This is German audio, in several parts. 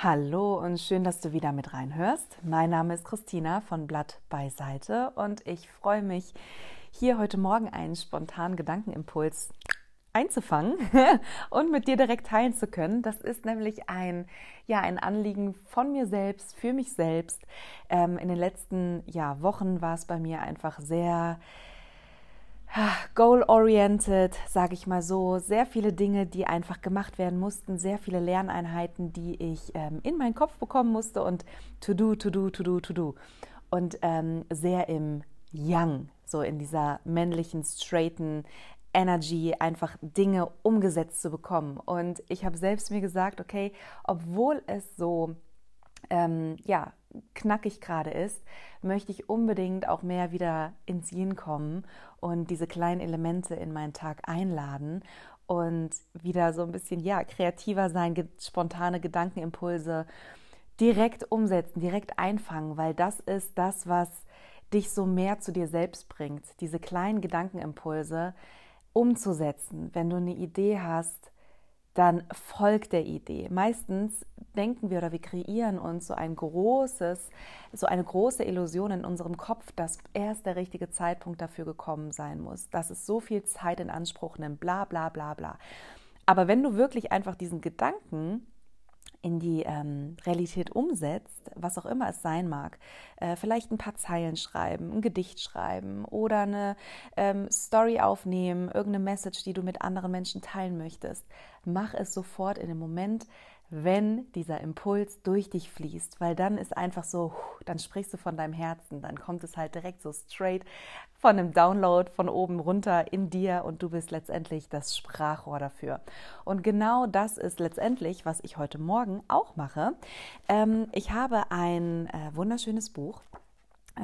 Hallo und schön, dass du wieder mit reinhörst. Mein Name ist Christina von Blatt beiseite und ich freue mich, hier heute Morgen einen spontanen Gedankenimpuls einzufangen und mit dir direkt teilen zu können. Das ist nämlich ein, ja, ein Anliegen von mir selbst, für mich selbst. Ähm, in den letzten ja, Wochen war es bei mir einfach sehr goal-oriented, sage ich mal so, sehr viele Dinge, die einfach gemacht werden mussten, sehr viele Lerneinheiten, die ich ähm, in meinen Kopf bekommen musste und to do, to do, to do, to do. Und ähm, sehr im Young, so in dieser männlichen, straighten Energy, einfach Dinge umgesetzt zu bekommen. Und ich habe selbst mir gesagt, okay, obwohl es so ähm, ja, knackig gerade ist, möchte ich unbedingt auch mehr wieder ins Yin kommen und diese kleinen Elemente in meinen Tag einladen und wieder so ein bisschen ja kreativer sein, ge spontane Gedankenimpulse direkt umsetzen, direkt einfangen, weil das ist das, was dich so mehr zu dir selbst bringt, diese kleinen Gedankenimpulse umzusetzen. Wenn du eine Idee hast, dann folgt der Idee. Meistens denken wir oder wir kreieren uns so ein großes, so eine große Illusion in unserem Kopf, dass erst der richtige Zeitpunkt dafür gekommen sein muss, dass es so viel Zeit in Anspruch nimmt, bla bla bla bla. Aber wenn du wirklich einfach diesen Gedanken in die ähm, Realität umsetzt, was auch immer es sein mag, äh, vielleicht ein paar Zeilen schreiben, ein Gedicht schreiben oder eine ähm, Story aufnehmen, irgendeine Message, die du mit anderen Menschen teilen möchtest, mach es sofort in dem Moment, wenn dieser Impuls durch dich fließt, weil dann ist einfach so, dann sprichst du von deinem Herzen, dann kommt es halt direkt so straight von einem Download von oben runter in dir und du bist letztendlich das Sprachrohr dafür. Und genau das ist letztendlich, was ich heute Morgen auch mache. Ähm, ich habe ein äh, wunderschönes Buch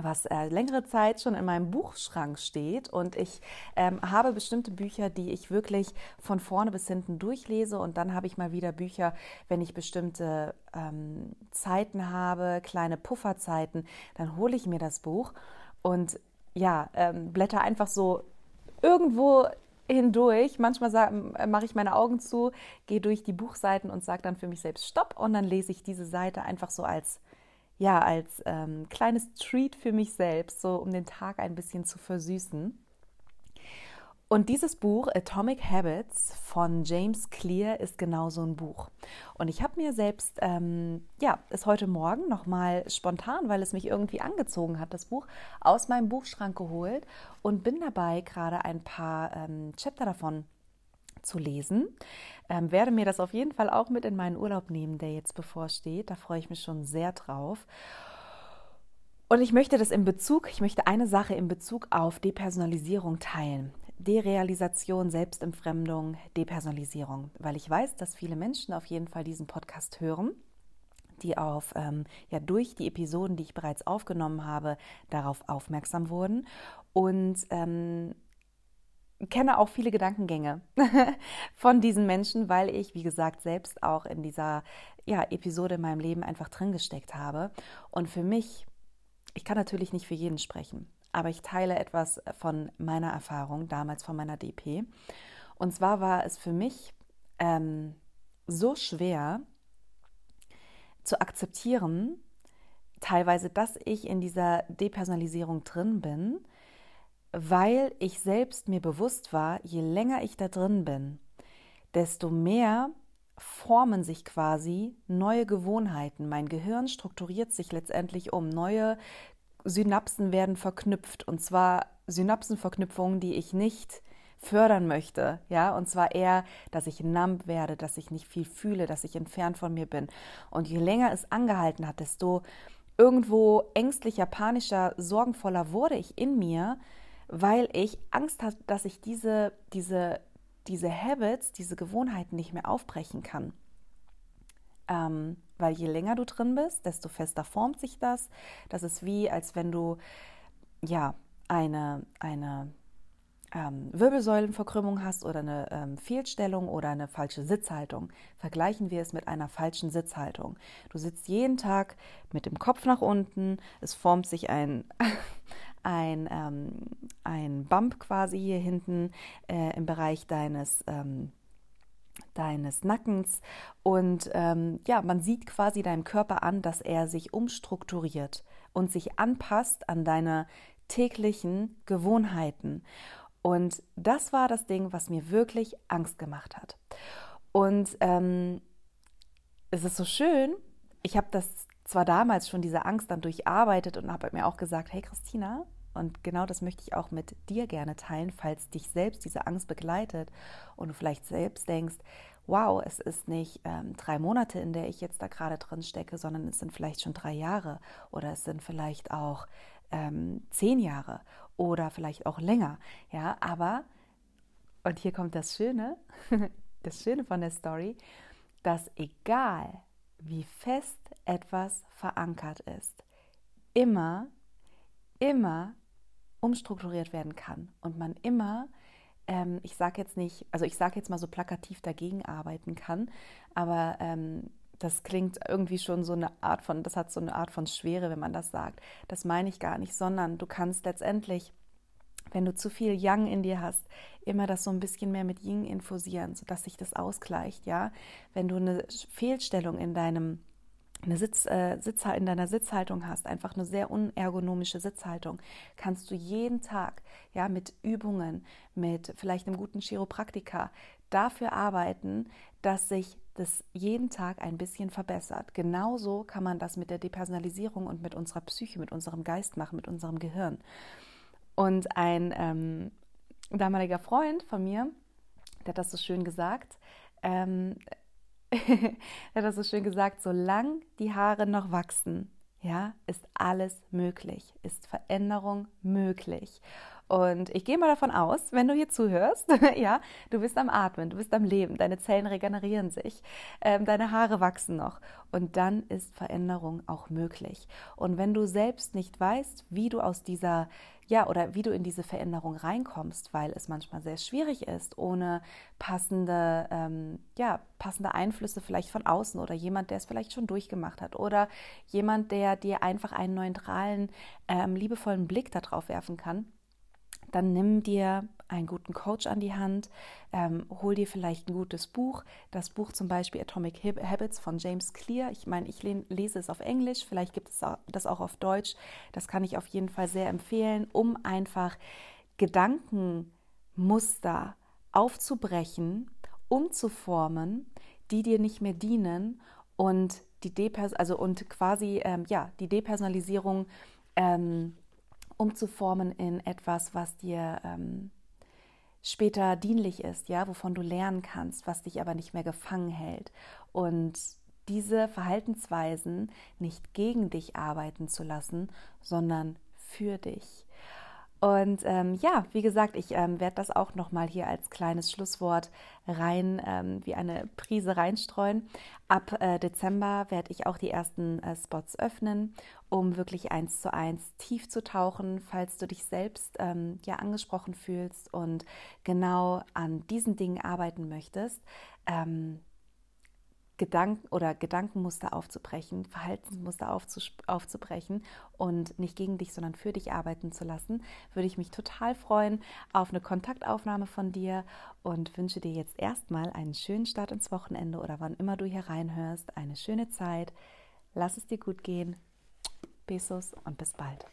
was äh, längere Zeit schon in meinem Buchschrank steht. Und ich ähm, habe bestimmte Bücher, die ich wirklich von vorne bis hinten durchlese. Und dann habe ich mal wieder Bücher, wenn ich bestimmte ähm, Zeiten habe, kleine Pufferzeiten, dann hole ich mir das Buch und ja, ähm, blätter einfach so irgendwo hindurch. Manchmal mache ich meine Augen zu, gehe durch die Buchseiten und sage dann für mich selbst Stopp und dann lese ich diese Seite einfach so als ja, als ähm, kleines Treat für mich selbst, so um den Tag ein bisschen zu versüßen. Und dieses Buch Atomic Habits von James Clear ist genau so ein Buch. Und ich habe mir selbst, ähm, ja, es heute Morgen nochmal spontan, weil es mich irgendwie angezogen hat, das Buch aus meinem Buchschrank geholt und bin dabei gerade ein paar ähm, Chapter davon zu lesen. Ähm, werde mir das auf jeden Fall auch mit in meinen Urlaub nehmen, der jetzt bevorsteht. Da freue ich mich schon sehr drauf. Und ich möchte das in Bezug, ich möchte eine Sache in Bezug auf Depersonalisierung teilen. Derealisation, Selbstentfremdung, Depersonalisierung, weil ich weiß, dass viele Menschen auf jeden Fall diesen Podcast hören, die auf ähm, ja durch die Episoden, die ich bereits aufgenommen habe, darauf aufmerksam wurden und ähm, kenne auch viele Gedankengänge von diesen Menschen, weil ich, wie gesagt, selbst auch in dieser ja, Episode in meinem Leben einfach drin gesteckt habe. Und für mich, ich kann natürlich nicht für jeden sprechen, aber ich teile etwas von meiner Erfahrung, damals von meiner DP. Und zwar war es für mich ähm, so schwer zu akzeptieren, teilweise, dass ich in dieser Depersonalisierung drin bin, weil ich selbst mir bewusst war, je länger ich da drin bin, desto mehr formen sich quasi neue Gewohnheiten. Mein Gehirn strukturiert sich letztendlich um. Neue Synapsen werden verknüpft und zwar Synapsenverknüpfungen, die ich nicht fördern möchte, ja, und zwar eher, dass ich numb werde, dass ich nicht viel fühle, dass ich entfernt von mir bin. Und je länger es angehalten hat, desto irgendwo ängstlicher, panischer, sorgenvoller wurde ich in mir, weil ich Angst hatte, dass ich diese, diese, diese Habits, diese Gewohnheiten nicht mehr aufbrechen kann. Ähm, weil je länger du drin bist, desto fester formt sich das. Das ist wie, als wenn du ja eine, eine ähm, Wirbelsäulenverkrümmung hast oder eine ähm, Fehlstellung oder eine falsche Sitzhaltung. Vergleichen wir es mit einer falschen Sitzhaltung. Du sitzt jeden Tag mit dem Kopf nach unten, es formt sich ein, ein, ähm, ein Bump quasi hier hinten äh, im Bereich deines, ähm, deines Nackens und ähm, ja, man sieht quasi deinem Körper an, dass er sich umstrukturiert und sich anpasst an deine täglichen Gewohnheiten. Und das war das Ding, was mir wirklich Angst gemacht hat. Und ähm, es ist so schön, ich habe das zwar damals schon diese Angst dann durcharbeitet und habe mir auch gesagt, hey Christina, und genau das möchte ich auch mit dir gerne teilen, falls dich selbst diese Angst begleitet und du vielleicht selbst denkst, wow, es ist nicht ähm, drei Monate, in der ich jetzt da gerade drin stecke, sondern es sind vielleicht schon drei Jahre oder es sind vielleicht auch ähm, zehn Jahre oder vielleicht auch länger. Ja, aber, und hier kommt das Schöne, das Schöne von der Story, dass egal wie fest etwas verankert ist, immer, immer umstrukturiert werden kann und man immer, ähm, ich sage jetzt nicht, also ich sage jetzt mal so plakativ dagegen arbeiten kann, aber ähm, das klingt irgendwie schon so eine Art von, das hat so eine Art von Schwere, wenn man das sagt. Das meine ich gar nicht, sondern du kannst letztendlich, wenn du zu viel Yang in dir hast, immer das so ein bisschen mehr mit Yin infusieren, sodass sich das ausgleicht, ja. Wenn du eine Fehlstellung in deinem eine Sitz, äh, Sitz, in deiner Sitzhaltung hast, einfach eine sehr unergonomische Sitzhaltung, kannst du jeden Tag ja mit Übungen, mit vielleicht einem guten Chiropraktiker dafür arbeiten, dass sich das jeden Tag ein bisschen verbessert. Genauso kann man das mit der Depersonalisierung und mit unserer Psyche, mit unserem Geist machen, mit unserem Gehirn. Und ein ähm, damaliger Freund von mir, der hat das so schön gesagt, ähm, hat das so schön gesagt, solange die Haare noch wachsen, ja, ist alles möglich, ist Veränderung möglich. Und ich gehe mal davon aus, wenn du hier zuhörst, ja, du bist am Atmen, du bist am Leben, deine Zellen regenerieren sich, ähm, deine Haare wachsen noch und dann ist Veränderung auch möglich. Und wenn du selbst nicht weißt, wie du aus dieser ja, oder wie du in diese Veränderung reinkommst, weil es manchmal sehr schwierig ist, ohne passende, ähm, ja, passende Einflüsse vielleicht von außen oder jemand, der es vielleicht schon durchgemacht hat oder jemand, der dir einfach einen neutralen, ähm, liebevollen Blick darauf werfen kann dann nimm dir einen guten Coach an die Hand, ähm, hol dir vielleicht ein gutes Buch. Das Buch zum Beispiel Atomic Habits von James Clear. Ich meine, ich lese es auf Englisch, vielleicht gibt es das auch auf Deutsch. Das kann ich auf jeden Fall sehr empfehlen, um einfach Gedankenmuster aufzubrechen, umzuformen, die dir nicht mehr dienen und die Depers also und quasi ähm, ja die Depersonalisierung ähm, umzuformen in etwas, was dir ähm, später dienlich ist, ja, wovon du lernen kannst, was dich aber nicht mehr gefangen hält. Und diese Verhaltensweisen nicht gegen dich arbeiten zu lassen, sondern für dich. Und ähm, ja, wie gesagt, ich ähm, werde das auch nochmal hier als kleines Schlusswort rein, ähm, wie eine Prise reinstreuen. Ab äh, Dezember werde ich auch die ersten äh, Spots öffnen, um wirklich eins zu eins tief zu tauchen, falls du dich selbst ähm, ja angesprochen fühlst und genau an diesen Dingen arbeiten möchtest ähm, Gedanken oder Gedankenmuster aufzubrechen, Verhaltensmuster aufzubrechen und nicht gegen dich, sondern für dich arbeiten zu lassen, würde ich mich total freuen auf eine Kontaktaufnahme von dir und wünsche dir jetzt erstmal einen schönen Start ins Wochenende oder wann immer du hier reinhörst, eine schöne Zeit. Lass es dir gut gehen. Besos und bis bald.